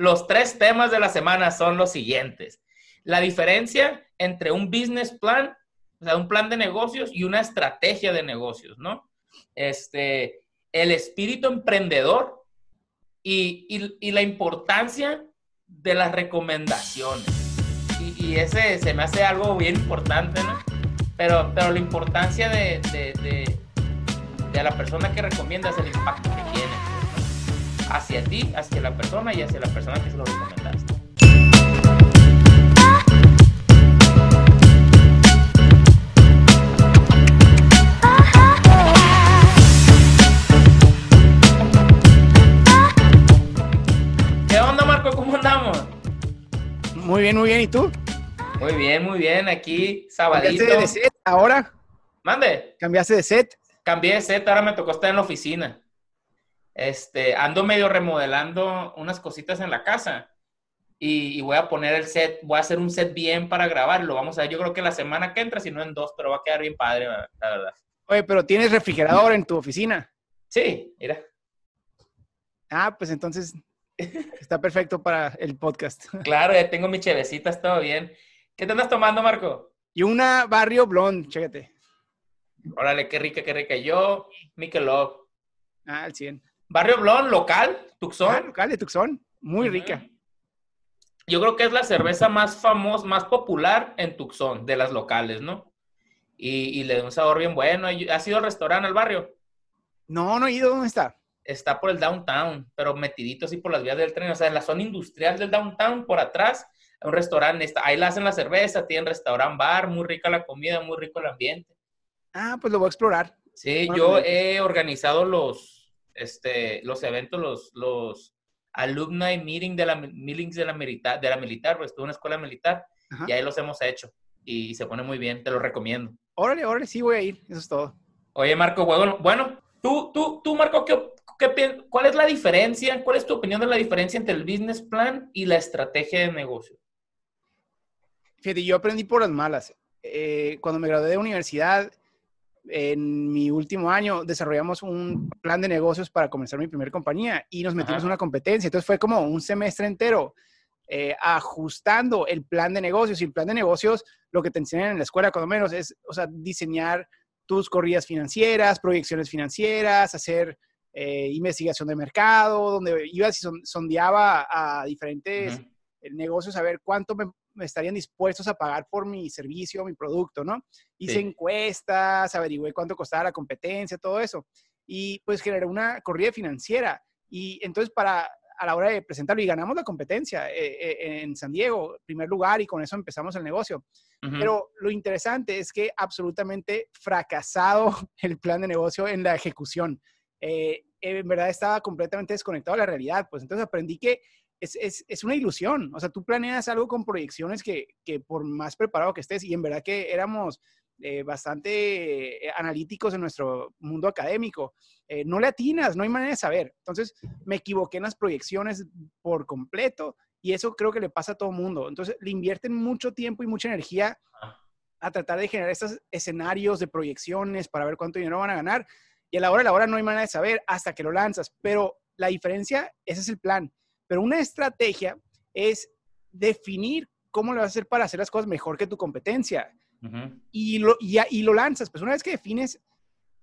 los tres temas de la semana son los siguientes. La diferencia entre un business plan, o sea, un plan de negocios y una estrategia de negocios, ¿no? Este, el espíritu emprendedor y, la importancia de las recomendaciones. Y, ese se me hace algo bien importante, ¿no? Pero, pero la importancia de, de, de, la persona que recomiendas, el impacto que tiene hacia ti, hacia la persona y hacia la persona que se lo recomendaste. Muy bien, muy bien. ¿Y tú? Muy bien, muy bien. Aquí, sabadito. ¿Cambiaste de set ahora? Mande. ¿Cambiaste de set? Cambié de set, ahora me tocó estar en la oficina. Este, ando medio remodelando unas cositas en la casa y, voy a poner el set, voy a hacer un set bien para grabarlo. Vamos a ver, yo creo que la semana que entra, si no en dos, pero va a quedar bien padre, la verdad. Oye, pero ¿tienes refrigerador en tu oficina? Sí, mira. Ah, pues entonces Está perfecto para el podcast. Claro, ya tengo mis chevecitas, todo bien. ¿Qué te andas tomando, Marco? Y una Barrio Blonde, chécate. Órale, qué rica, qué rica. Yo, Michelob. Ah, al 100. Barrio Blonde, local, Tucson. Ah, local de Tucson, muy rica. Yo creo que es la cerveza más famosa, más popular en Tucson, de las locales, ¿no? Y, le da un sabor bien bueno. ¿Has ido al restaurante al barrio? No, no he ido. ¿Dónde está? está por el downtown, pero metidito así por las vías del tren, o sea, en la zona industrial del downtown, por atrás, un restaurante, está, ahí la hacen la cerveza, tienen restaurante, bar, muy rica la comida, muy rico el ambiente. Ah, pues lo voy a explorar. Sí, yo he organizado los, este, los eventos, los, los alumni meeting de la, meetings de la militar, de la militar, pues estuve en una escuela militar, y ahí los hemos hecho, y se pone muy bien, te lo recomiendo. Órale, órale, sí voy a ir, eso es todo. Oye, Marco, bueno, bueno tú, tú, tú, Marco, ¿qué, ¿cuál es la diferencia? ¿Cuál es tu opinión de la diferencia entre el business plan y la estrategia de negocio? Fíjate, yo aprendí por las malas. Eh, cuando me gradué de universidad, en mi último año desarrollamos un plan de negocios para comenzar mi primera compañía y nos metimos en una competencia. Entonces fue como un semestre entero eh, ajustando el plan de negocios. Y el plan de negocios, lo que te enseñan en la escuela, cuando menos, es, o sea, diseñar tus corridas financieras, proyecciones financieras, hacer eh, investigación de mercado, donde iba y sondeaba a diferentes negocios a ver cuánto me, estarían dispuestos a pagar por mi servicio, mi producto, ¿no? Hice encuestas, averigüé cuánto costaba la competencia, todo eso. Y pues generé una corrida financiera. Y entonces para a la hora de presentarlo y ganamos la competencia eh, eh, en San Diego, primer lugar, y con eso empezamos el negocio. Pero lo interesante es que absolutamente fracasado el plan de negocio en la ejecución. Eh, en verdad estaba completamente desconectado de la realidad. Pues entonces aprendí que es, es, es, una ilusión. O sea, tú planeas algo con proyecciones que, que, por más preparado que estés, y en verdad que éramos eh, bastante eh, analíticos en nuestro mundo académico, no le atinas, no hay manera de saber. Entonces me equivoqué en las proyecciones por completo y eso creo que le pasa a todo mundo. Entonces le invierten mucho tiempo y mucha energía a tratar de generar estos escenarios de proyecciones para ver cuánto dinero van a ganar y a la hora de la hora no hay manera de saber hasta que lo lanzas. Pero la diferencia, ese es el plan. Pero una estrategia es definir cómo lo vas a hacer para hacer las cosas mejor que tu competencia. y, lo, y, lo lanzas. Pues una vez que defines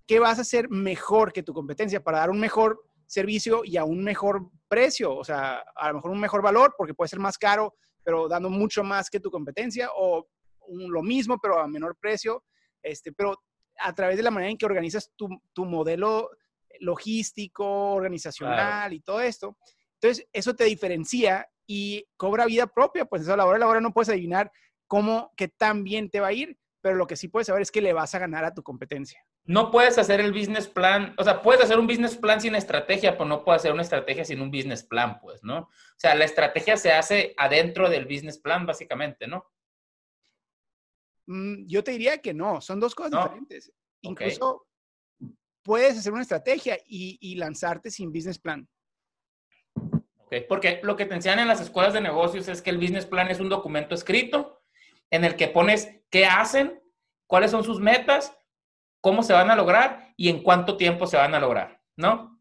qué vas a hacer mejor que tu competencia para dar un mejor servicio y a un mejor precio, o sea, a lo mejor un mejor valor porque puede ser más caro, pero dando mucho más que tu competencia o lo mismo, pero a menor precio. Este, pero a través de la manera en que organizas tu, tu modelo logístico, organizacional y todo esto. Entonces, eso te diferencia y cobra vida propia, pues eso a la hora de la hora no puedes adivinar cómo, qué tan bien te va a ir, pero lo que sí puedes saber es que le vas a ganar a tu competencia. No puedes hacer el business plan, o sea, puedes hacer un business plan sin estrategia, pero no puedes hacer una estrategia sin un business plan, pues, ¿no? O sea, la estrategia se hace adentro del business plan, básicamente, ¿no? Mm, yo te diría que no, son dos cosas diferentes. Incluso puedes hacer una estrategia y, lanzarte sin business plan. Porque lo que te enseñan en las escuelas de negocios es que el business plan es un documento escrito en el que pones qué hacen, cuáles son sus metas, cómo se van a lograr y en cuánto tiempo se van a lograr, ¿no?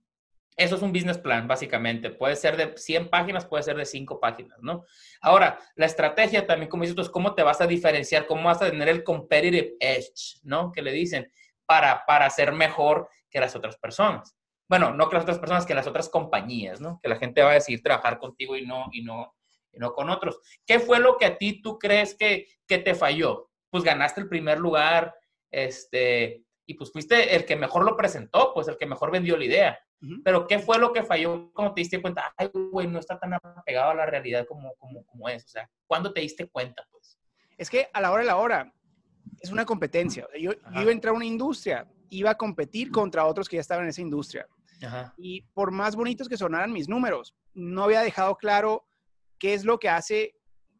Eso es un business plan, básicamente. Puede ser de 100 páginas, puede ser de 5 páginas, ¿no? Ahora, la estrategia también, como dices tú, es cómo te vas a diferenciar, cómo vas a tener el competitive edge, ¿no? Que le dicen, para, para ser mejor que las otras personas. Bueno, no que las otras personas, que las otras compañías, ¿no? Que la gente va a decidir trabajar contigo y no, y no, y no con otros. ¿Qué fue lo que a ti tú crees que, que te falló? Pues ganaste el primer lugar, este, y pues fuiste el que mejor lo presentó, pues el que mejor vendió la idea. Pero ¿qué fue lo que falló cuando te diste cuenta? Ay, güey, no está tan apegado a la realidad como, como, como es. O sea, ¿cuándo te diste cuenta, pues? Es que a la hora de la hora es una competencia. Yo, yo iba a entrar a una industria, iba a competir contra otros que ya estaban en esa industria. Y por más bonitos que sonaran mis números, no había dejado claro qué es lo que hace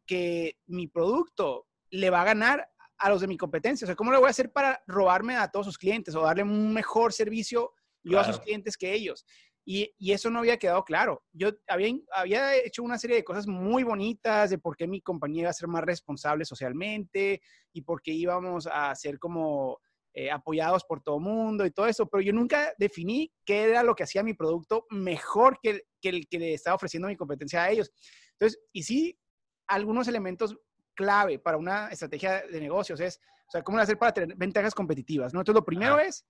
que mi producto le va a ganar a los de mi competencia. O sea, ¿cómo lo voy a hacer para robarme a todos sus clientes o darle un mejor servicio yo a sus clientes que ellos? Y, y, eso no había quedado claro. Yo había, había hecho una serie de cosas muy bonitas de por qué mi compañía iba a ser más responsable socialmente y por qué íbamos a ser como eh, apoyados por todo el mundo y todo eso, pero yo nunca definí qué era lo que hacía mi producto mejor que, que el que le estaba ofreciendo mi competencia a ellos. Entonces, y sí, algunos elementos clave para una estrategia de negocios es, o sea, cómo hacer para tener ventajas competitivas, ¿no? Entonces, lo primero es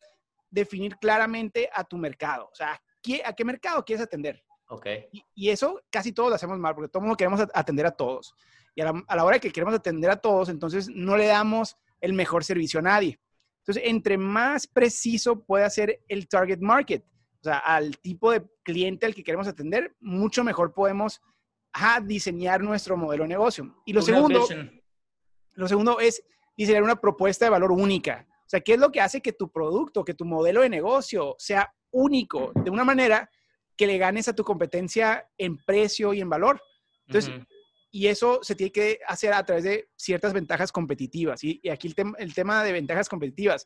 definir claramente a tu mercado, o sea, ¿a qué mercado quieres atender? Ok. Y, eso casi todos lo hacemos mal, porque todo el mundo queremos atender a todos. Y a la, a la hora que queremos atender a todos, entonces no le damos el mejor servicio a nadie. Entonces, entre más preciso pueda ser el target market, o sea, al tipo de cliente al que queremos atender, mucho mejor podemos diseñar nuestro modelo de negocio. Y lo segundo, lo segundo es diseñar una propuesta de valor única. O sea, ¿qué es lo que hace que tu producto, que tu modelo de negocio sea único de una manera que le ganes a tu competencia en precio y en valor? Entonces, y eso se tiene que hacer a través de ciertas ventajas competitivas. Y, aquí el, el tema de ventajas competitivas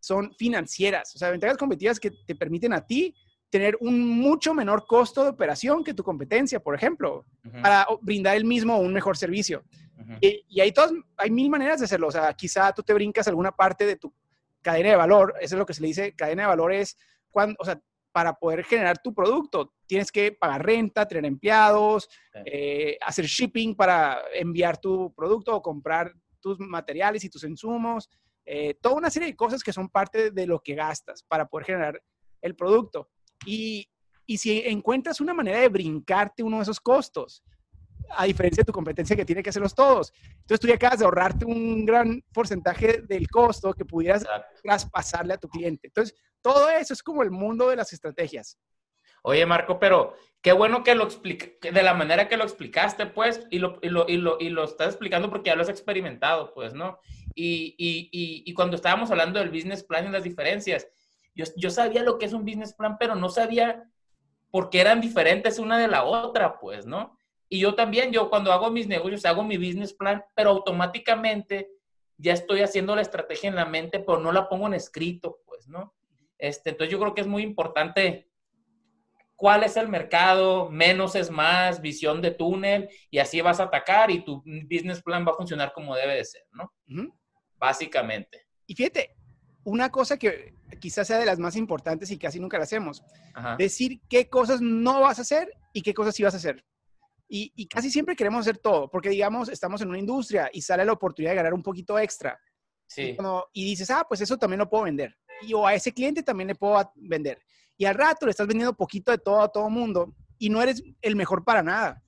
son financieras, o sea, ventajas competitivas que te permiten a ti tener un mucho menor costo de operación que tu competencia, por ejemplo, para brindar el mismo o un mejor servicio. y, y, hay, todas, hay mil maneras de hacerlo. O sea, quizá tú te brincas alguna parte de tu cadena de valor. Eso es lo que se le dice cadena de valor es cuando, o sea, para poder generar tu producto, tienes que pagar renta, tener empleados, eh, hacer shipping para enviar tu producto o comprar tus materiales y tus insumos. Eh, toda una serie de cosas que son parte de lo que gastas para poder generar el producto. Y, y si encuentras una manera de brincarte uno de esos costos, a diferencia de tu competencia que tiene que hacerlos todos. Entonces tú ya acabas de ahorrarte un gran porcentaje del costo que pudieras traspasarle a tu cliente. Entonces, todo eso es como el mundo de las estrategias. Oye, Marco, pero qué bueno que lo explique, de la manera que lo explicaste, pues, y lo, y lo, y lo, y lo estás explicando porque ya lo has experimentado, pues, ¿no? Y, y, y, cuando estábamos hablando del business plan y las diferencias, yo, sabía lo que es un business plan, pero no sabía por qué eran diferentes una de la otra, pues, ¿no? Y yo también, yo cuando hago mis negocios, hago mi business plan, pero automáticamente ya estoy haciendo la estrategia en la mente, pero no la pongo en escrito, pues, ¿no? Este, entonces yo creo que es muy importante cuál es el mercado, menos es más, visión de túnel, y así vas a atacar y tu business plan va a funcionar como debe de ser, ¿no? Básicamente. Y fíjate, una cosa que quizás sea de las más importantes y casi nunca la hacemos, decir qué cosas no vas a hacer y qué cosas sí vas a hacer. Y, casi siempre queremos hacer todo, porque digamos, estamos en una industria y sale la oportunidad de ganar un poquito extra. Sí. Y, dices, ah, pues eso también lo puedo vender. Y o a ese cliente también le puedo vender. Y al rato le estás vendiendo poquito de todo a todo mundo y no eres el mejor para nada.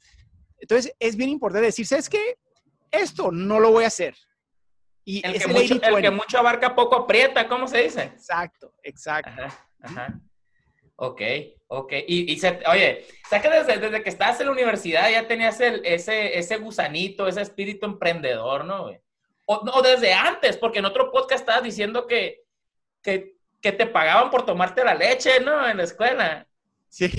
Entonces, es bien importante decir, ¿sabes qué? Esto no lo voy a hacer. Y el, que mucho, el que mucho, abarca poco aprieta, ¿cómo se dice? Exacto, exacto. Ajá, Ok, ok. Y, oye, ¿sabes que desde, desde, que estabas en la universidad ya tenías el, ese, ese gusanito, ese espíritu emprendedor, ¿no? O, no, desde antes, porque en otro podcast estabas diciendo que, que, que, te pagaban por tomarte la leche, ¿no? En la escuela. Sí.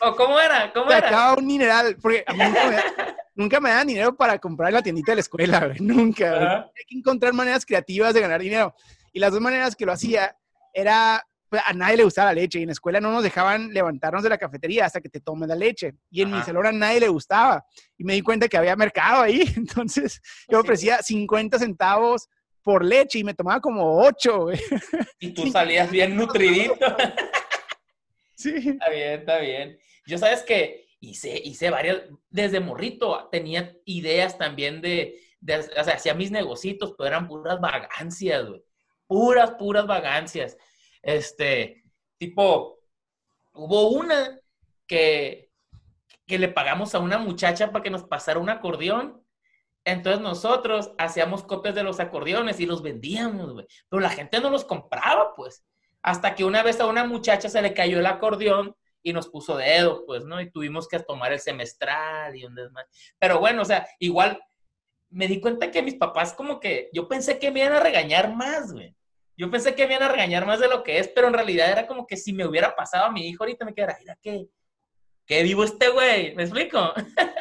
¿O cómo era? ¿Cómo te era? un mineral, porque a mí nunca me, nunca me daban dinero para comprar la tiendita de la escuela, güey. Nunca. Hay que encontrar maneras creativas de ganar dinero. Y las dos maneras que lo hacía era pues, a nadie le gustaba la leche y en la escuela no nos dejaban levantarnos de la cafetería hasta que te tomes la leche. Y en mi salón a nadie le gustaba. Y me di cuenta que había mercado ahí. Entonces yo ofrecía 50 centavos por leche y me tomaba como 8. Y tú salías bien nutridito. Sí. Está bien, está bien. Yo sabes que hice, hice varias, desde morrito tenía ideas también de, de o sea, hacía mis negocitos, pero eran puras vagancias, güey. Puras, puras vagancias. Este, tipo, hubo una que, que le pagamos a una muchacha para que nos pasara un acordeón. Entonces nosotros hacíamos copias de los acordeones y los vendíamos, güey. Pero la gente no los compraba, pues. Hasta que una vez a una muchacha se le cayó el acordeón y nos puso dedo, pues, ¿no? Y tuvimos que tomar el semestral y un desmadre. Pero bueno, o sea, igual me di cuenta que mis papás como que, yo pensé que me iban a regañar más, güey. Yo pensé que me iban a regañar más de lo que es, pero en realidad era como que si me hubiera pasado a mi hijo ahorita me quedara, mira qué, qué vivo este güey, ¿me explico?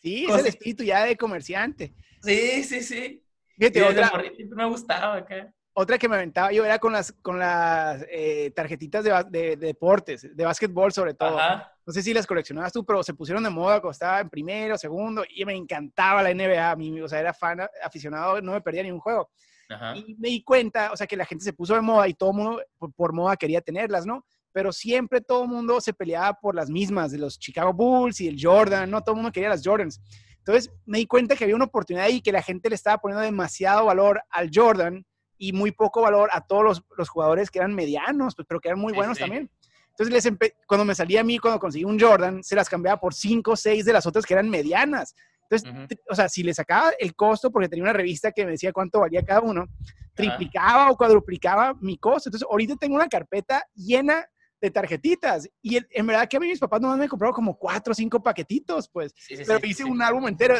Sí, es el espíritu ya de comerciante. Sí, sí, sí. Fíjate, otra, me gustaba acá. otra que me aventaba yo era con las, con las eh, tarjetitas de, de- de deportes, de básquetbol sobre todo. Ajá. No sé si las coleccionabas tú, pero se pusieron de moda cuando estaba en primero, segundo, y me encantaba la NBA. A mí, o sea, era fan, aficionado, no me perdía ni un juego. Ajá. Y me di cuenta, o sea, que la gente se puso de moda y todo el mundo por, por moda quería tenerlas, ¿no? Pero siempre todo el mundo se peleaba por las mismas, de los Chicago Bulls y el Jordan, ¿no? Todo el mundo quería las Jordans. Entonces me di cuenta que había una oportunidad ahí que la gente le estaba poniendo demasiado valor al Jordan y muy poco valor a todos los, los jugadores que eran medianos, pues, pero que eran muy Sí, buenos sí. también. Entonces, les cuando me salía a mí, cuando conseguí un Jordan, se las cambiaba por cinco o seis de las otras que eran medianas. Entonces, o sea, si le sacaba el costo, porque tenía una revista que me decía cuánto valía cada uno, triplicaba o cuadruplicaba mi costo. Entonces, ahorita tengo una carpeta llena de tarjetitas. Y el- en verdad que a mí mis papás nomás me compraron como cuatro o cinco paquetitos, pues. Sí, sí, Pero sí, hice un álbum entero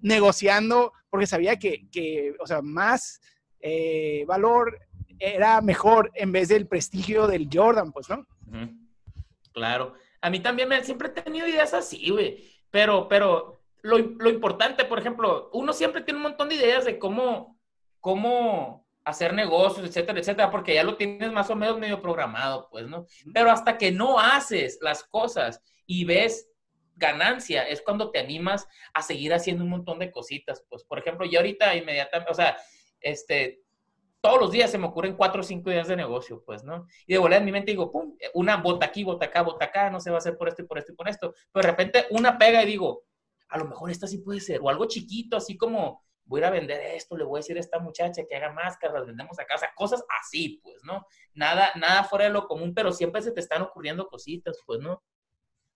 negociando porque sabía que, que, o sea, más eh, valor era mejor en vez del prestigio del Jordan, pues, ¿no? Claro. A mí también me, siempre he tenido ideas así, güey. Pero, pero lo, lo importante, por ejemplo, uno siempre tiene un montón de ideas de cómo, cómo hacer negocios, etcétera, etcétera, porque ya lo tienes más o menos medio programado, pues, ¿no? Pero hasta que no haces las cosas y ves ganancia, es cuando te animas a seguir haciendo un montón de cositas. Pues, por ejemplo, yo ahorita inmediatamente, o sea, este, todos los días se me ocurren cuatro o cinco ideas de negocio, pues, ¿no? Y de volada en mi mente digo, pum, una bota aquí, bota acá, bota acá, no se va a hacer por esto y por esto y por esto. Pero de repente una pega y digo, a lo mejor esta sí puede ser, o algo chiquito, así como voy a ir a vender esto, le voy a decir a esta muchacha que haga máscaras, las vendemos acá, o sea, cosas así, pues, ¿no? Nada, nada fuera de lo común, pero siempre se te están ocurriendo cositas, pues, ¿no?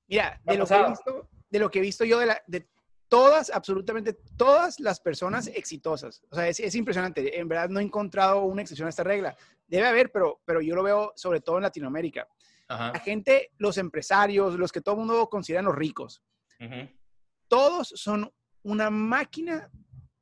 Mira, de lo, que he visto, de lo que he visto yo de, la, de todas, absolutamente todas las personas exitosas. O sea, es, es impresionante. En verdad no he encontrado una excepción a esta regla. Debe haber, pero, pero yo lo veo sobre todo en Latinoamérica. La gente, los empresarios, los que todo el mundo considera los ricos, ujú, todos son una máquina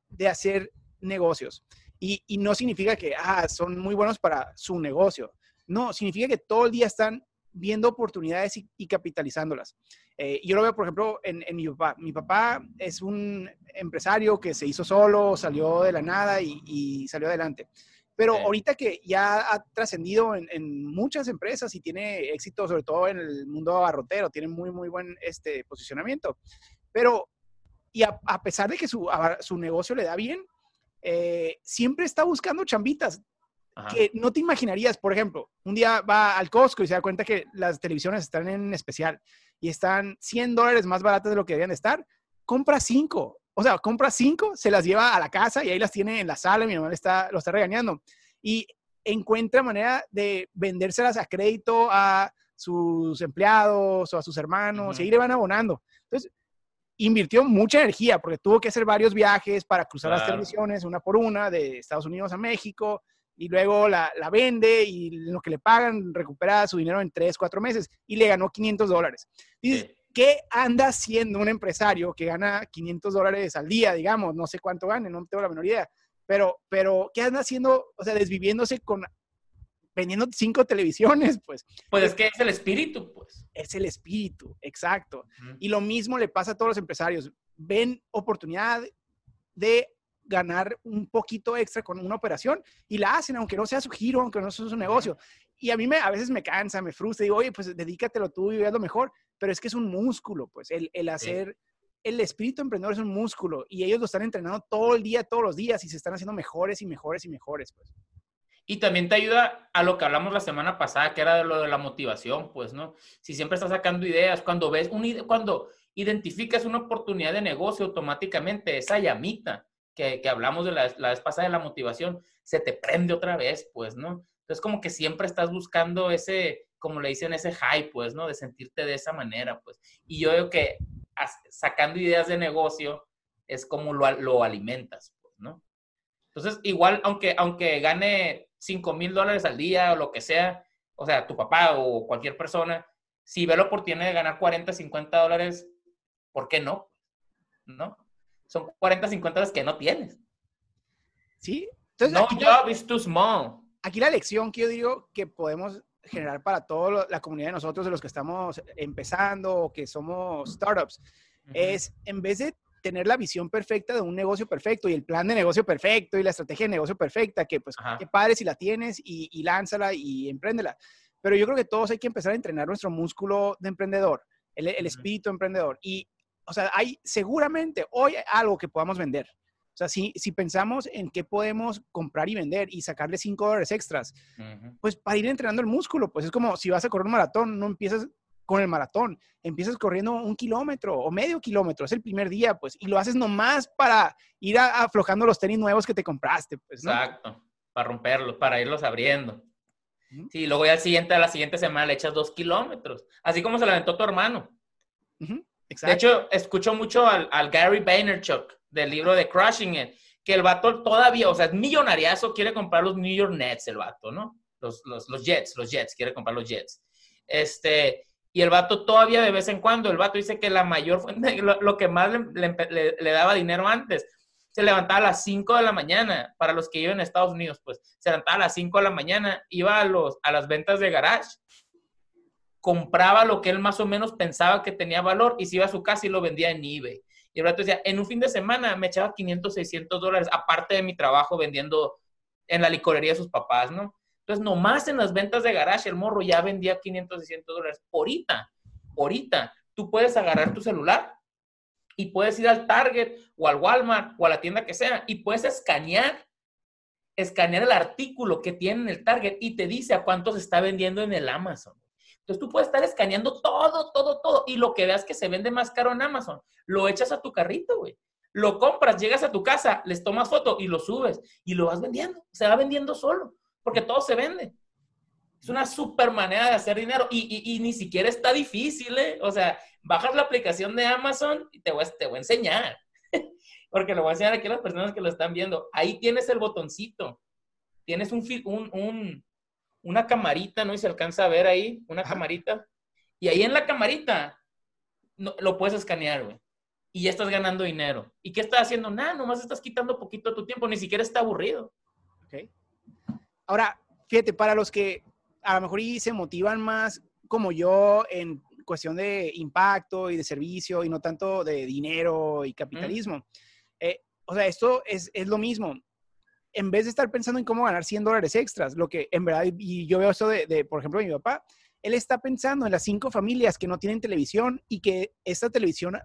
de hacer negocios. Y, y no significa que ah, son muy buenos para su negocio. No, significa que todo el día están viendo oportunidades y, y capitalizándolas. Eh, yo lo veo, por ejemplo, en, en mi papá. Mi papá es un empresario que se hizo solo, salió de la nada y, y salió adelante. Pero Sí. ahorita que ya ha trascendido en, en muchas empresas y tiene éxito, sobre todo en el mundo abarrotero, tiene muy, muy buen este, posicionamiento. Pero, y a, a pesar de que su, a- su negocio le da bien, eh, siempre está buscando chambitas ajá. que no te imaginarías. Por ejemplo, un día va al Costco y se da cuenta que las televisiones están en especial y están 100 dólares más baratas de lo que deberían de estar. Compra cinco. O sea, compra cinco, se las lleva a la casa y ahí las tiene en la sala. Mi mamá le está, lo está regañando. Y encuentra manera de vendérselas a crédito a sus empleados o a sus hermanos y ahí le van abonando. Entonces, invirtió mucha energía porque tuvo que hacer varios viajes para cruzar las televisiones una por una de Estados Unidos a México y luego la, la vende y lo que le pagan recupera su dinero en 3, 4 meses y le ganó 500 dólares. Dices, Sí. ¿qué anda haciendo un empresario que gana 500 dólares al día, digamos? No sé cuánto gane, no tengo la menor idea. Pero, pero ¿qué anda haciendo? O sea, desviviéndose con vendiendo cinco televisiones, pues Pues es que es el espíritu, pues. es el espíritu, exacto. Ujú. Y lo mismo le pasa a todos los empresarios. Ven oportunidad de ganar un poquito extra con una operación y la hacen, aunque no sea su giro, aunque no sea su negocio. Y a mí me, a veces me cansa, me frustra, digo, oye, pues dedícatelo tú y lo mejor, pero es que es un músculo, pues el, el hacer, el espíritu emprendedor es un músculo y ellos lo están entrenando todo el día, todos los días y se están haciendo mejores y mejores y mejores, pues. Y también te ayuda a lo que hablamos la semana pasada, que era de lo de la motivación, pues, ¿no? Si siempre estás sacando ideas, cuando ves un, cuando identificas una oportunidad de negocio automáticamente, esa llamita que, que hablamos de la, la, vez pasada de la motivación, se te prende otra vez, pues, ¿no? Entonces, como que siempre estás buscando ese, como le dicen, ese high, pues, ¿no? De sentirte de esa manera, pues. Y yo veo que sacando ideas de negocio es como lo, lo alimentas, pues, ¿no? Entonces, igual, aunque, aunque gane 5 mil dólares al día o lo que sea, o sea, tu papá o cualquier persona, si ve la oportunidad de ganar 40, 50 dólares, ¿por qué no? ¿No? Son 40, 50 dólares que no tienes. Sí. Entonces, no job is too small. Aquí la lección que yo digo que podemos generar para toda la comunidad de nosotros, de los que estamos empezando o que somos startups, es en vez de tener la visión perfecta de un negocio perfecto y el plan de negocio perfecto y la estrategia de negocio perfecta, que pues qué padre si la tienes y, lánzala y empréndela. Pero yo creo que todos hay que empezar a entrenar nuestro músculo de emprendedor, el, espíritu emprendedor. Y, o sea, hay seguramente hoy algo que podamos vender. O sea, si, si pensamos en qué podemos comprar y vender y sacarle 5 dólares extras, pues para ir entrenando el músculo, pues es como si vas a correr un maratón, no empiezas con el maratón. Empiezas corriendo un kilómetro o medio kilómetro, es el primer día, pues, y lo haces nomás para ir aflojando los tenis nuevos que te compraste, pues, Exacto, para romperlos, para irlos abriendo. Sí, luego ya al siguiente, a la siguiente semana le echas dos kilómetros, así como se le aventó tu hermano. De hecho, escucho mucho al, Gary Vaynerchuk del libro de Crushing It, que el vato todavía, o sea, es millonariazo, quiere comprar los New York Nets, el vato, ¿no? Los, los, los Jets, los Jets, quiere comprar los Jets. Este, y el vato todavía de vez en cuando, el vato dice que la mayor fuente, lo, que más le, daba dinero antes, se levantaba a las 5 de la mañana, para los que viven en Estados Unidos, pues se levantaba a las 5 de la mañana, iba a, los, a las ventas de garage, compraba lo que él más o menos pensaba que tenía valor y se iba a su casa y lo vendía en eBay. Y el vato decía, en un fin de semana me echaba 500, 600 dólares, aparte de mi trabajo vendiendo en la licorería de sus papás, ¿no? Entonces, nomás en las ventas de garage, el morro ya vendía 500, 600 dólares. Ahorita, ahorita, tú puedes agarrar tu celular y puedes ir al Target o al Walmart o a la tienda que sea y puedes escanear, escanear el artículo que tiene en el Target y te dice a cuánto se está vendiendo en el Amazon. Entonces tú puedes estar escaneando todo, todo, todo y lo que veas que se vende más caro en Amazon, lo echas a tu carrito, güey. Lo compras, llegas a tu casa, les tomas foto y lo subes y lo vas vendiendo. Se va vendiendo solo porque todo se vende. Es una super manera de hacer dinero y, ni siquiera está difícil, ¿eh? O sea, bajas la aplicación de Amazon y te voy, te voy a enseñar, porque lo voy a enseñar aquí a las personas que lo están viendo. Ahí tienes el botoncito, tienes un, un, una camarita, ¿no? Y se alcanza a ver ahí, una camarita. Y ahí en la camarita no, lo puedes escanear, güey. Y ya estás ganando dinero. ¿Y qué estás haciendo? Nada, nomás estás quitando poquito de tu tiempo, ni siquiera está aburrido. Ok. Ahora, fíjate, para los que a lo mejor se motivan más como yo en cuestión de impacto y de servicio y no tanto de dinero y capitalismo. Eh, o sea, esto es, es, lo mismo. En vez de estar pensando en cómo ganar 100 dólares extras, lo que en verdad, y yo veo esto de, de, por ejemplo, de mi papá, él está pensando en las cinco familias que no tienen televisión y que esta televisión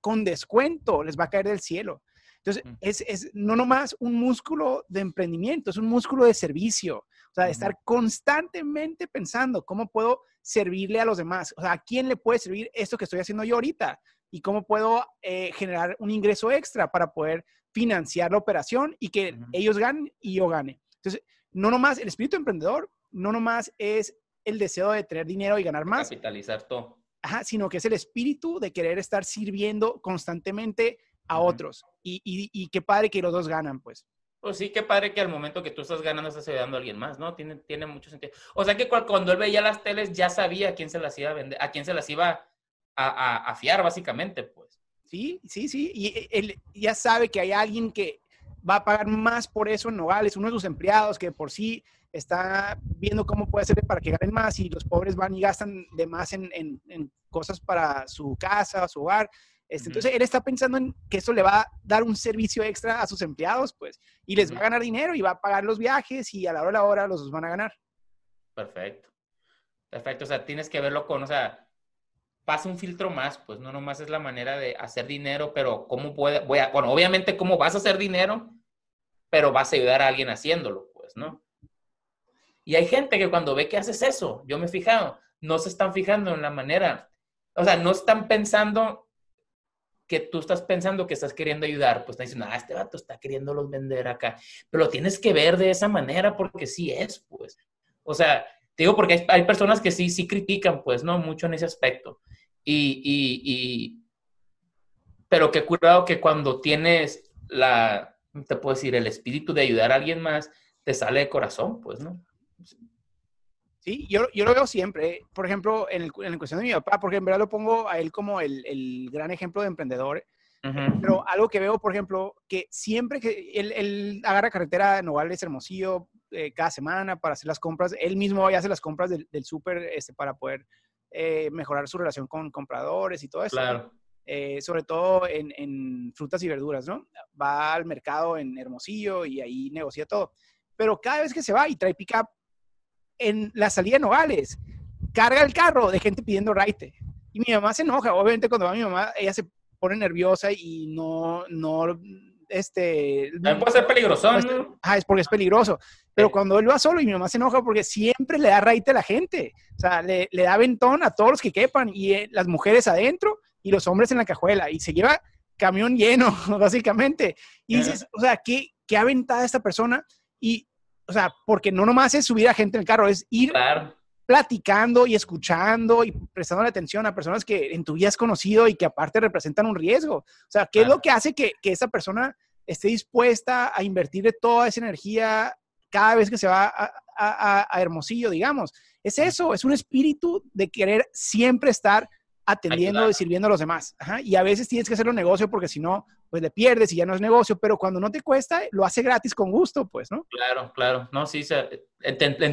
con descuento les va a caer del cielo. Entonces, es, es, no nomás un músculo de emprendimiento, es un músculo de servicio. O sea, de estar constantemente pensando cómo puedo servirle a los demás. O sea, ¿a quién le puede servir esto que estoy haciendo yo ahorita? Y cómo puedo eh, generar un ingreso extra para poder financiar la operación y que ellos ganen y yo gane. Entonces, no nomás el espíritu emprendedor, no nomás es el deseo de tener dinero y ganar más. Capitalizar todo. Ajá, sino que es el espíritu de querer estar sirviendo constantemente a otros. Y, y, qué padre que los dos ganan, pues. Pues sí, qué padre que al momento que tú estás ganando estás ayudando a alguien más, ¿no? Tiene, tiene mucho sentido. O sea que cuando él veía las teles ya sabía a quién se las iba a vender, a quién se las iba a, a, fiar, básicamente, pues. Sí, sí, sí. Y e, él ya sabe que hay alguien que va a pagar más por eso en Nogales, uno de sus empleados que por sí está viendo cómo puede hacer para que ganen más y los pobres van y gastan de más en, en, en cosas para su casa, su hogar. Este, entonces, él está pensando en que eso le va a dar un servicio extra a sus empleados, pues, y les va a ganar dinero y va a pagar los viajes y a la hora de la hora los van a ganar. Perfecto. Perfecto. O sea, tienes que verlo con, o sea, pasa un filtro más, pues no nomás es la manera de hacer dinero, pero cómo puede, voy a, bueno, obviamente cómo vas a hacer dinero, pero vas a ayudar a alguien haciéndolo, pues, ¿no? Y hay gente que cuando ve que haces eso, yo me he fijado, no se están fijando en la manera, o sea, no están pensando tú estás pensando que estás queriendo ayudar, pues están diciendo, ah, este vato está queriendo los vender acá, pero lo tienes que ver de esa manera porque sí es, pues. O sea, te digo porque hay, personas que sí, sí critican, pues, ¿no? Mucho en ese aspecto. Y, pero qué curado que cuando tienes la, te puedo decir, el espíritu de ayudar a alguien más, te sale de corazón, pues, ¿no? Sí, yo, yo lo veo siempre. Por ejemplo, en, el, en la cuestión de mi papá, porque en verdad lo pongo a él como el, el gran ejemplo de emprendedor. Pero algo que veo, por ejemplo, que siempre que él, él agarra carretera Nogales Hermosillo eh, cada semana para hacer las compras, él mismo ya hace las compras del, del súper este, para poder eh, mejorar su relación con compradores y todo eso. Claro. Eh, sobre todo en, en, frutas y verduras, ¿no? Va al mercado en Hermosillo y ahí negocia todo. Pero cada vez que se va y trae pick-up, en la salida de Nogales, carga el carro de gente pidiendo raite. Y mi mamá se enoja. Obviamente cuando va mi mamá, ella se pone nerviosa y no, no, este... puede ser peligroso. Ah, es porque es peligroso. Pero cuando él va solo y mi mamá se enoja porque siempre le da raite a la gente. O sea, le, le da ventón a todos los que quepan y eh, las mujeres adentro y los hombres en la cajuela. Y se lleva camión lleno, básicamente. Y dices, o sea, ¿qué, qué aventada esta persona? Y o sea, porque no nomás es subir a gente en el carro, es ir platicando y escuchando y prestando atención a personas que en tu vida has conocido y que aparte representan un riesgo. O sea, ¿qué es lo que hace que, que esa persona esté dispuesta a invertir toda esa energía cada vez que se va a, a, a Hermosillo, digamos? Es eso, es un espíritu de querer siempre estar atendiendo y sirviendo a los demás. Y a veces tienes que hacerlo negocio porque si no, pues le pierdes y ya no es negocio, pero cuando no te cuesta, lo hace gratis con gusto, pues, ¿no? Claro, claro. No, sí,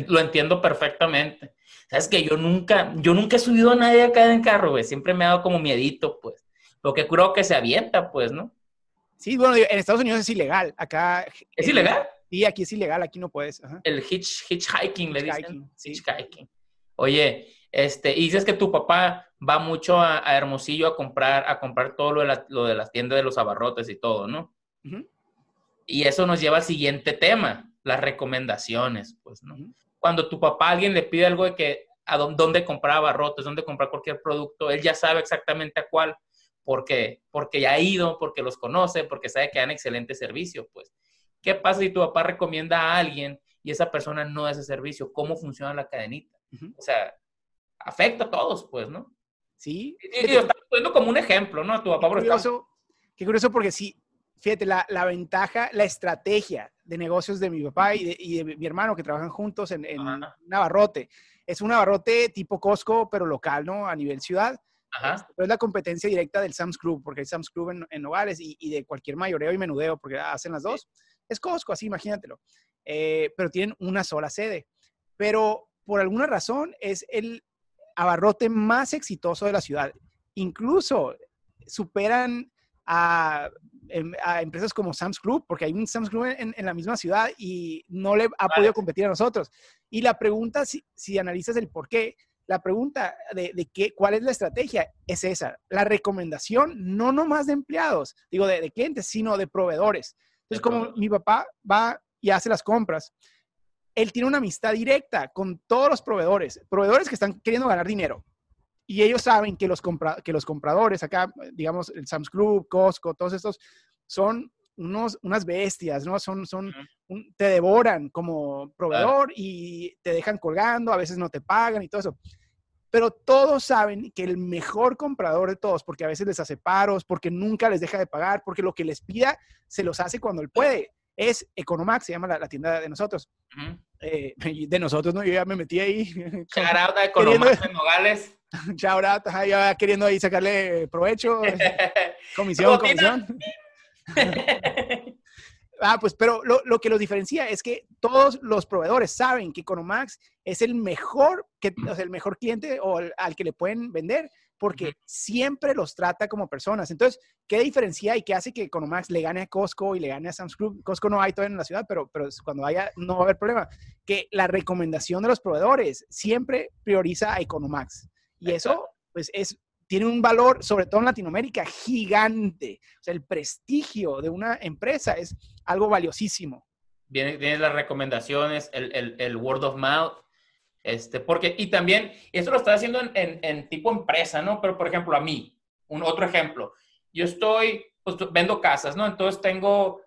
lo entiendo perfectamente. Sabes que yo nunca, yo nunca he subido a nadie acá en carro, güey. Siempre me ha dado como miedito, pues. Lo que creo que se avienta, pues, ¿no? Sí, bueno, en Estados Unidos es ilegal. Acá. ¿Es ilegal? Sí, aquí es ilegal, aquí no puedes. El hitch, hitchhiking, le dicen. Hitchhiking. Oye, este, y dices que tu papá va mucho a, Hermosillo a comprar, a comprar todo lo de, lo de las tiendas de los abarrotes y todo, ¿no? Y eso nos lleva al siguiente tema, las recomendaciones, pues, ¿no? Cuando tu papá a alguien le pide algo de que a dónde, comprar abarrotes, dónde comprar cualquier producto, él ya sabe exactamente a cuál, porque porque ya ha ido, porque los conoce, porque sabe que dan excelente servicio, pues. ¿Qué pasa si tu papá recomienda a alguien y esa persona no da ese servicio? ¿Cómo funciona la cadenita? O sea, afecta a todos, pues, ¿no? Sí. Y, y, poniendo como un ejemplo, ¿no? Tu papá, qué curioso, qué curioso porque sí, fíjate, la, la, ventaja, la estrategia de negocios de mi papá y de, y de mi hermano que trabajan juntos en, en Navarrote. Es un Navarrote tipo Costco, pero local, ¿no? A nivel ciudad. Ajá. es la competencia directa del Sam's Club, porque hay Sam's Club en, en Nogales y, y, de cualquier mayoreo y menudeo, porque hacen las dos. Es Costco, así, imagínatelo. Eh, pero tienen una sola sede. Pero por alguna razón es el abarrote más exitoso de la ciudad. Incluso superan a, em, a, empresas como Sam's Club, porque hay un Sam's Club en, en la misma ciudad y no le ha podido competir a nosotros. Y la pregunta, si, si analizas el por qué, la pregunta de, de, qué, cuál es la estrategia es esa. La recomendación, no nomás de empleados, digo, de, de clientes, sino de proveedores. Entonces, como mi papá va y hace las compras, él tiene una amistad directa con todos los proveedores, proveedores que están queriendo ganar dinero. Y ellos saben que los, compra que los compradores acá, digamos, el Sam's Club, Costco, todos estos, son unos, unas bestias, ¿no? Son, son, un, te devoran como proveedor y te dejan colgando, a veces no te pagan y todo eso. Pero todos saben que el mejor comprador de todos, porque a veces les hace paros, porque nunca les deja de pagar, porque lo que les pida se los hace cuando él puede es Economax, se llama la, la tienda de nosotros. Uh -huh. eh, de nosotros, ¿no? Yo ya me metí ahí. Shout out a Economax en Nogales. Shout out, ya queriendo ahí sacarle provecho. comisión, comisión. ah, pues, pero lo, lo, que los diferencia es que todos los proveedores saben que Economax es el mejor, que, o sea, el mejor cliente o al, al que le pueden vender porque uh -huh. siempre los trata como personas. Entonces, ¿qué diferencia y qué hace que Economax le gane a Costco y le gane a Sam's Club? Costco no hay todavía en la ciudad, pero, pero cuando haya no va a haber problema. Que la recomendación de los proveedores siempre prioriza a Economax. Y eso, pues, es, tiene un valor, sobre todo en Latinoamérica, gigante. O sea, el prestigio de una empresa es algo valiosísimo. vienen, las recomendaciones, el, el, word of mouth. Este, porque, y también, esto lo está haciendo en, en, tipo empresa, ¿no? Pero, por ejemplo, a mí, un otro ejemplo. Yo estoy, pues, vendo casas, ¿no? Entonces tengo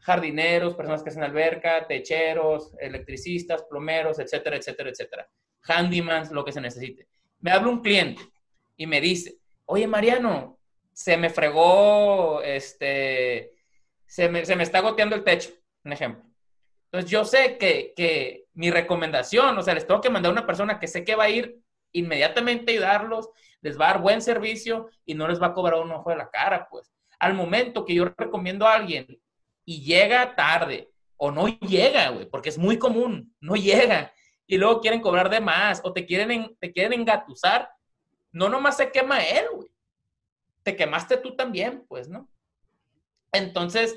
jardineros, personas que hacen alberca, techeros, electricistas, plomeros, etcétera, etcétera, etcétera. Handymans, lo que se necesite. Me habla un cliente y me dice, oye, Mariano, se me fregó, este, se me, se me está goteando el techo, un ejemplo. Entonces yo sé que, que mi recomendación, o sea, les tengo que mandar a una persona que sé que va a ir inmediatamente a ayudarlos, les va a dar buen servicio y no les va a cobrar un ojo de la cara, pues. Al momento que yo recomiendo a alguien y llega tarde o no llega, güey, porque es muy común, no llega y luego quieren cobrar de más o te quieren, te quieren engatusar, no nomás se quema él, güey. Te quemaste tú también, pues, ¿no? Entonces,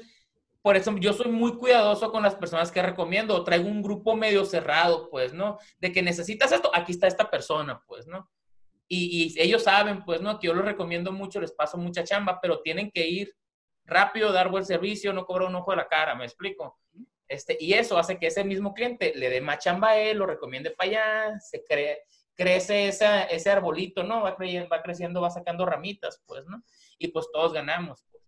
por eso yo soy muy cuidadoso con las personas que recomiendo. Traigo un grupo medio cerrado, pues, ¿no? De que necesitas esto, aquí está esta persona, pues, ¿no? Y, ellos saben, pues, ¿no? Que yo los recomiendo mucho, les paso mucha chamba, pero tienen que ir rápido, dar buen servicio, no cobrar un ojo de la cara, ¿me explico? Este, y eso hace que ese mismo cliente le dé más chamba a él, lo recomiende para allá, se crece ese arbolito, ¿no? Va creciendo, va creciendo, va sacando ramitas, pues, ¿no? Y pues todos ganamos. Pues.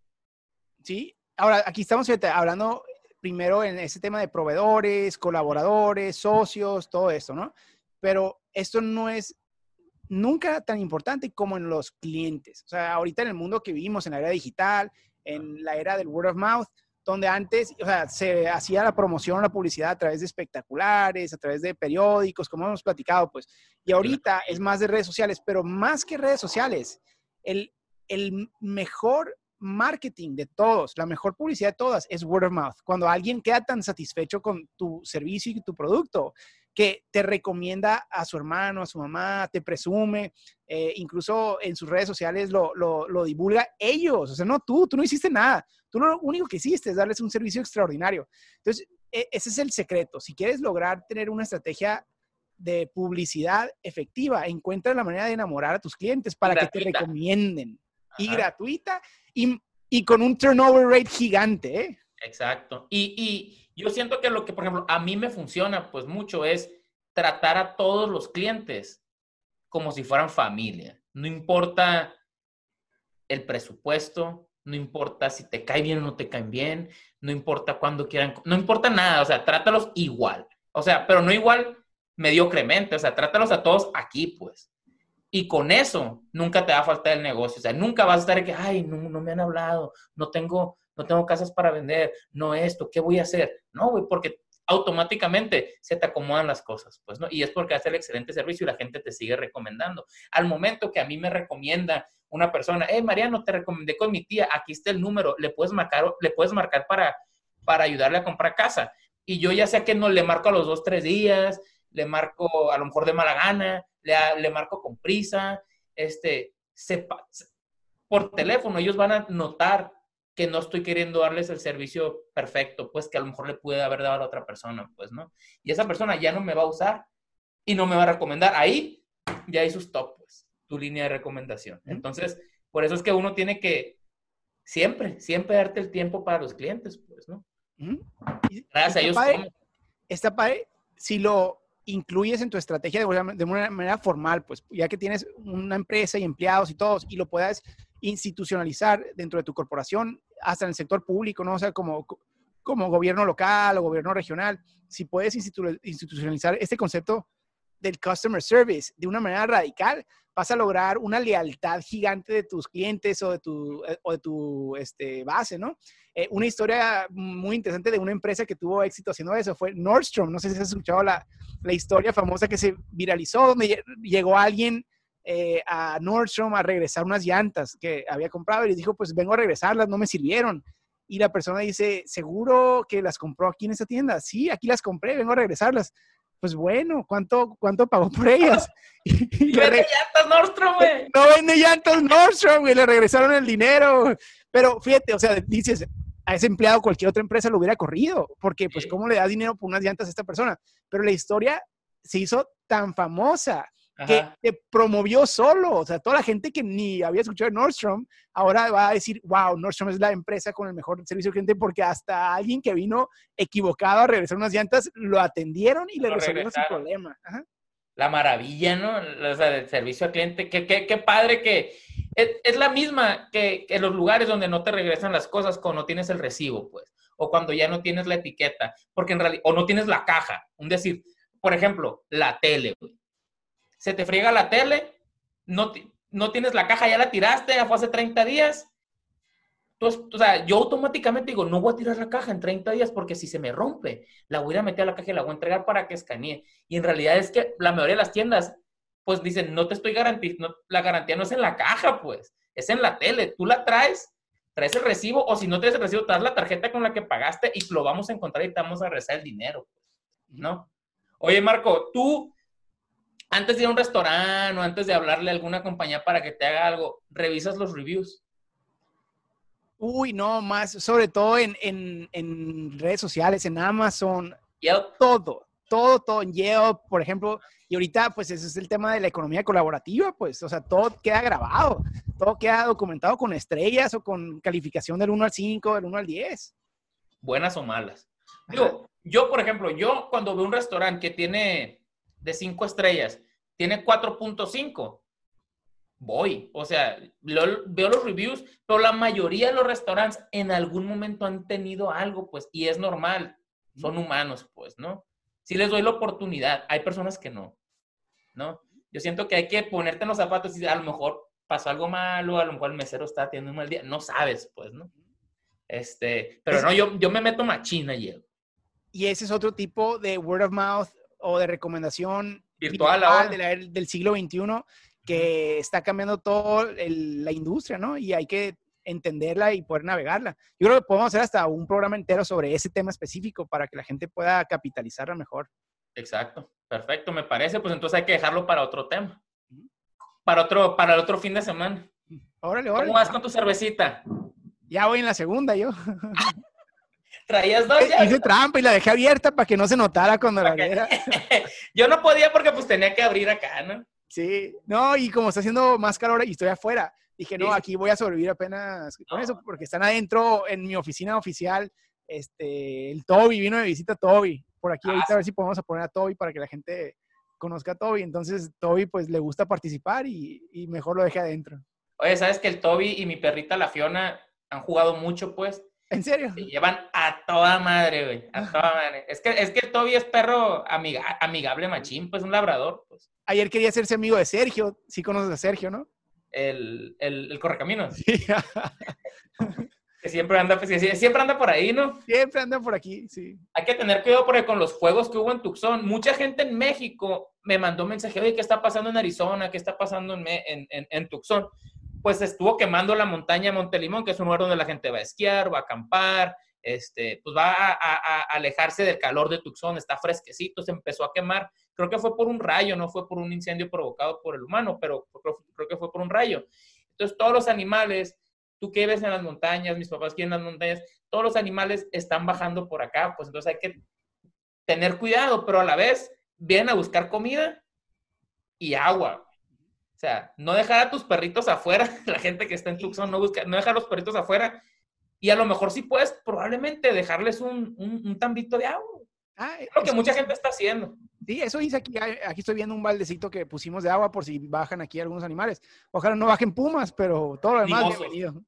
Sí, ahora aquí estamos hablando primero en ese tema de proveedores, colaboradores, socios, todo esto, ¿no? Pero esto no es nunca tan importante como en los clientes. O sea, ahorita en el mundo que vivimos, en la era digital, en la era del word of mouth, donde antes, o sea, se hacía la promoción, la publicidad a través de espectaculares, a través de periódicos, como hemos platicado, pues. Y ahorita es más de redes sociales, pero más que redes sociales, el, el mejor marketing de todos, la mejor publicidad de todas es word of mouth. Cuando alguien queda tan satisfecho con tu servicio y tu producto, que te recomienda a su hermano, a su mamá, te presume, eh, incluso en sus redes sociales lo, lo, divulga ellos, o sea, no tú, tú no hiciste nada, tú lo único que hiciste es darles un servicio extraordinario. Entonces, e, ese es el secreto. Si quieres lograr tener una estrategia de publicidad efectiva, encuentra la manera de enamorar a tus clientes para que te recomienden. Y gratuita y, con un turnover rate gigante. ¿eh? Exacto. Y, y yo siento que lo que, por ejemplo, a mí me funciona pues mucho es tratar a todos los clientes como si fueran familia. No importa el presupuesto, no importa si te cae bien o no te caen bien, no importa cuándo quieran, no importa nada, o sea, trátalos igual. O sea, pero no igual mediocremente, o sea, trátalos a todos aquí, pues. Y con eso nunca te va a faltar el negocio, o sea, nunca vas a estar que, ay, no, no me han hablado, no tengo, no tengo casas para vender, no esto, ¿qué voy a hacer? No, güey, porque automáticamente se te acomodan las cosas, pues, ¿no? Y es porque hace el excelente servicio y la gente te sigue recomendando. Al momento que a mí me recomienda una persona, eh, Mariano, te recomendé con mi tía, aquí está el número, le puedes marcar, le puedes marcar para, para ayudarle a comprar casa. Y yo ya sé que no le marco a los dos, tres días, le marco a lo mejor de mala gana, le, le marco con prisa, este, sepa, por teléfono, ellos van a notar que no estoy queriendo darles el servicio perfecto, pues que a lo mejor le pude haber dado a la otra persona, pues, ¿no? Y esa persona ya no me va a usar y no me va a recomendar. Ahí ya hay sus top, pues, tu línea de recomendación. Entonces, por eso es que uno tiene que siempre, siempre darte el tiempo para los clientes, pues, ¿no? Gracias a ellos. Padre, está padre si lo incluyes en tu estrategia de, una manera formal, pues, ya que tienes una empresa y empleados y todos, y lo puedas institucionalizar dentro de tu corporación, hasta en el sector público, ¿no? Sea, como, como gobierno local o gobierno regional, si puedes institucionalizar este concepto del customer service de una manera radical, vas a lograr una lealtad gigante de tus clientes o de tu, eh, o de tu este, base, ¿no? Eh, una historia muy interesante de una empresa que tuvo éxito haciendo eso fue Nordstrom. No sé si has escuchado la, la historia famosa que se viralizó, donde llegó alguien eh, a Nordstrom a regresar unas llantas que había comprado y les dijo, pues vengo a regresarlas, no me sirvieron. Y la persona dice, ¿seguro que las compró aquí en esta tienda? Sí, aquí las compré, vengo a regresarlas. Pues bueno, ¿cuánto, cuánto pagó por ellas? Y, vende llantas Nordstrom, güey. No vende llantas Nordstrom, güey, le regresaron el dinero. Pero fíjate, o sea, dices, a ese empleado cualquier otra empresa lo hubiera corrido, porque pues cómo le das dinero por unas llantas a esta persona. Pero la historia se hizo tan famosa que te promovió solo. O sea, toda la gente que ni había escuchado de Nordstrom, ahora va a decir, wow, Nordstrom es la empresa con el mejor servicio al cliente porque hasta alguien que vino equivocado a regresar unas llantas, lo atendieron y le resolvieron su problema. La maravilla, ¿no? O sea, del servicio al cliente. Qué, qué, qué padre que... Es, la misma que, que los lugares donde no te regresan las cosas cuando no tienes el recibo, pues. O cuando ya no tienes la etiqueta. Porque en realidad... O no tienes la caja. Un decir, por ejemplo, la tele, güey se te friega la tele, no, no tienes la caja, ya la tiraste, ya fue hace 30 días. Entonces, o sea, yo automáticamente digo, no voy a tirar la caja en 30 días porque si se me rompe, la voy a meter a la caja y la voy a entregar para que escanee. Y en realidad es que la mayoría de las tiendas, pues dicen, no te estoy garantizando, la garantía no es en la caja, pues, es en la tele. Tú la traes, traes el recibo, o si no traes el recibo, traes la tarjeta con la que pagaste y lo vamos a encontrar y te vamos a regresar el dinero, pues, ¿no? Oye, Marco, tú antes de ir a un restaurante o antes de hablarle a alguna compañía para que te haga algo, revisas los reviews. Uy, no, más, sobre todo en, redes sociales, en Amazon, todo, todo, todo en Yelp, por ejemplo, y ahorita pues ese es el tema de la economía colaborativa, pues, o sea, todo queda grabado, todo queda documentado con estrellas o con calificación del 1 al 5, del 1 al 10. Buenas o malas. Yo, yo, por ejemplo, yo cuando veo un restaurante que tiene de 5 estrellas tiene 4.5, voy. O sea, veo los reviews, pero la mayoría de los restaurantes en algún momento han tenido algo, pues, y es normal. Son humanos, pues, ¿no? Si les doy la oportunidad, hay personas que no, ¿no? Yo siento que hay que ponerte en los zapatos y a lo mejor pasó algo malo, a lo mejor el mesero está teniendo un mal día, no sabes, pues, ¿no? Este, pero no, yo, yo me meto machina y Y ese es otro tipo de word of mouth o de recomendación virtual, del siglo XXI que está cambiando toda la industria, ¿no? Y hay que entenderla y poder navegarla. Yo creo que podemos hacer hasta un programa entero sobre ese tema específico para que la gente pueda capitalizarla mejor. Exacto, perfecto, me parece. Pues entonces hay que dejarlo para otro tema. Para otro, para el otro fin de semana. Órale, órale. ¿Cómo vas con tu cervecita? Ya voy en la segunda yo. Traías dos. Ya, Hice trampa y la dejé abierta para que no se notara cuando la abriera. Yo no podía porque pues tenía que abrir acá, ¿no? Sí, no, y como está haciendo más calor y estoy afuera, dije, no, aquí voy a sobrevivir apenas con eso, porque están adentro en mi oficina oficial, este, el Toby, vino de visita Toby, por aquí ahorita ah, a ver si podemos poner a Toby para que la gente conozca a Toby, entonces Toby pues le gusta participar y, y mejor lo deje adentro. Oye, ¿sabes que el Toby y mi perrita la Fiona han jugado mucho, pues? ¿En serio? Se llevan a toda madre, güey. A toda madre. Es que, es que Toby es perro amigable, machín, pues un labrador, pues. Ayer quería hacerse amigo de Sergio. Sí conoces a Sergio, ¿no? El, el, el correcaminos. Sí. que siempre anda, pues, siempre anda por ahí, ¿no? Siempre anda por aquí, sí. Hay que tener cuidado porque con los fuegos que hubo en Tucson, mucha gente en México me mandó mensaje, oye, ¿qué está pasando en Arizona? ¿Qué está pasando en, en, en Tucson? Pues estuvo quemando la montaña Montelimón, que es un lugar donde la gente va a esquiar, va a acampar, este, pues va a, alejarse del calor de Tucson, está fresquecito, se empezó a quemar. Creo que fue por un rayo, no fue por un incendio provocado por el humano, pero creo, que fue por un rayo. Entonces, todos los animales, tú que vives en las montañas, mis papás quieren en las montañas, todos los animales están bajando por acá, pues entonces hay que tener cuidado, pero a la vez vienen a buscar comida y agua. O sea, no dejar a tus perritos afuera, la gente que está en Tucson no busca, no dejar a los perritos afuera y a lo mejor sí puedes probablemente dejarles un, un, tambito de agua. Ah, es lo que mucha gente está haciendo. Sí, eso dice aquí. Aquí estoy viendo un baldecito que pusimos de agua por si bajan aquí algunos animales. Ojalá no bajen pumas, pero todo lo demás bienvenido.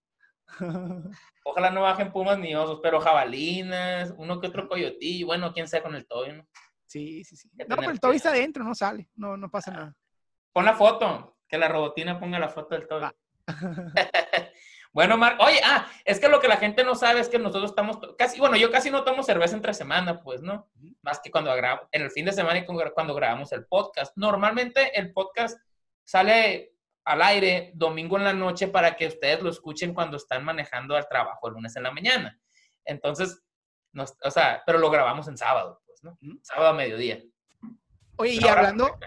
Ojalá no bajen pumas ni osos, pero jabalinas, uno que otro coyotillo, bueno, quién sea con el toy, ¿no? Sí, sí, sí. No, pero el toy está adentro, no sale, no, no pasa nada. Pon la foto, que la robotina ponga la foto del todo. bueno, Marco, oye, ah, es que lo que la gente no sabe es que nosotros estamos casi, bueno, yo casi no tomo cerveza entre semana, pues, ¿no? Más que cuando grabo, en el fin de semana y cuando grabamos el podcast. Normalmente el podcast sale al aire domingo en la noche para que ustedes lo escuchen cuando están manejando al trabajo el lunes en la mañana. Entonces, o sea, pero lo grabamos en sábado, pues, ¿no? Sábado a mediodía. Oye, y hablando,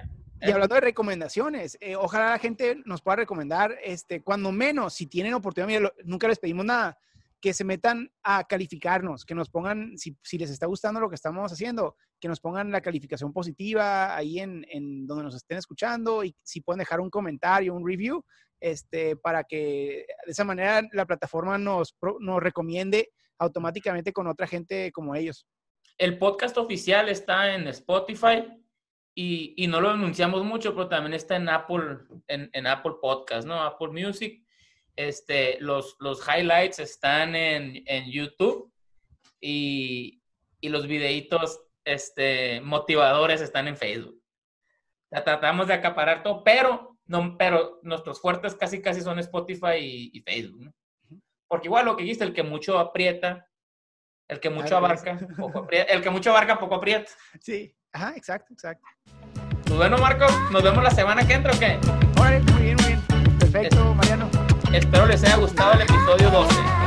y hablando de recomendaciones, eh, ojalá la gente nos pueda recomendar, este, cuando menos, si tienen oportunidad, nunca les pedimos nada, que se metan a calificarnos, que nos pongan, si, si, les está gustando lo que estamos haciendo, que nos pongan la calificación positiva ahí en, en, donde nos estén escuchando y si pueden dejar un comentario, un review, este, para que de esa manera la plataforma nos, nos recomiende automáticamente con otra gente como ellos. El podcast oficial está en Spotify y, y no lo anunciamos mucho, pero también está en Apple, en, en Apple Podcast, ¿no? Apple Music este, los, los highlights están en, en YouTube y, y, los videitos este, motivadores están en Facebook. tratamos de acaparar todo, pero, no, pero nuestros fuertes casi casi son Spotify y, Facebook. Porque igual lo que dijiste, el que mucho aprieta, el que mucho abarca, poco aprieta, el que mucho abarca, poco aprieta. Sí, ajá, exacto, exacto. Pues bueno, Marco, nos vemos la semana que entra, ¿o qué? muy bien, muy bien. Perfecto, Mariano. Espero les haya gustado el episodio 12.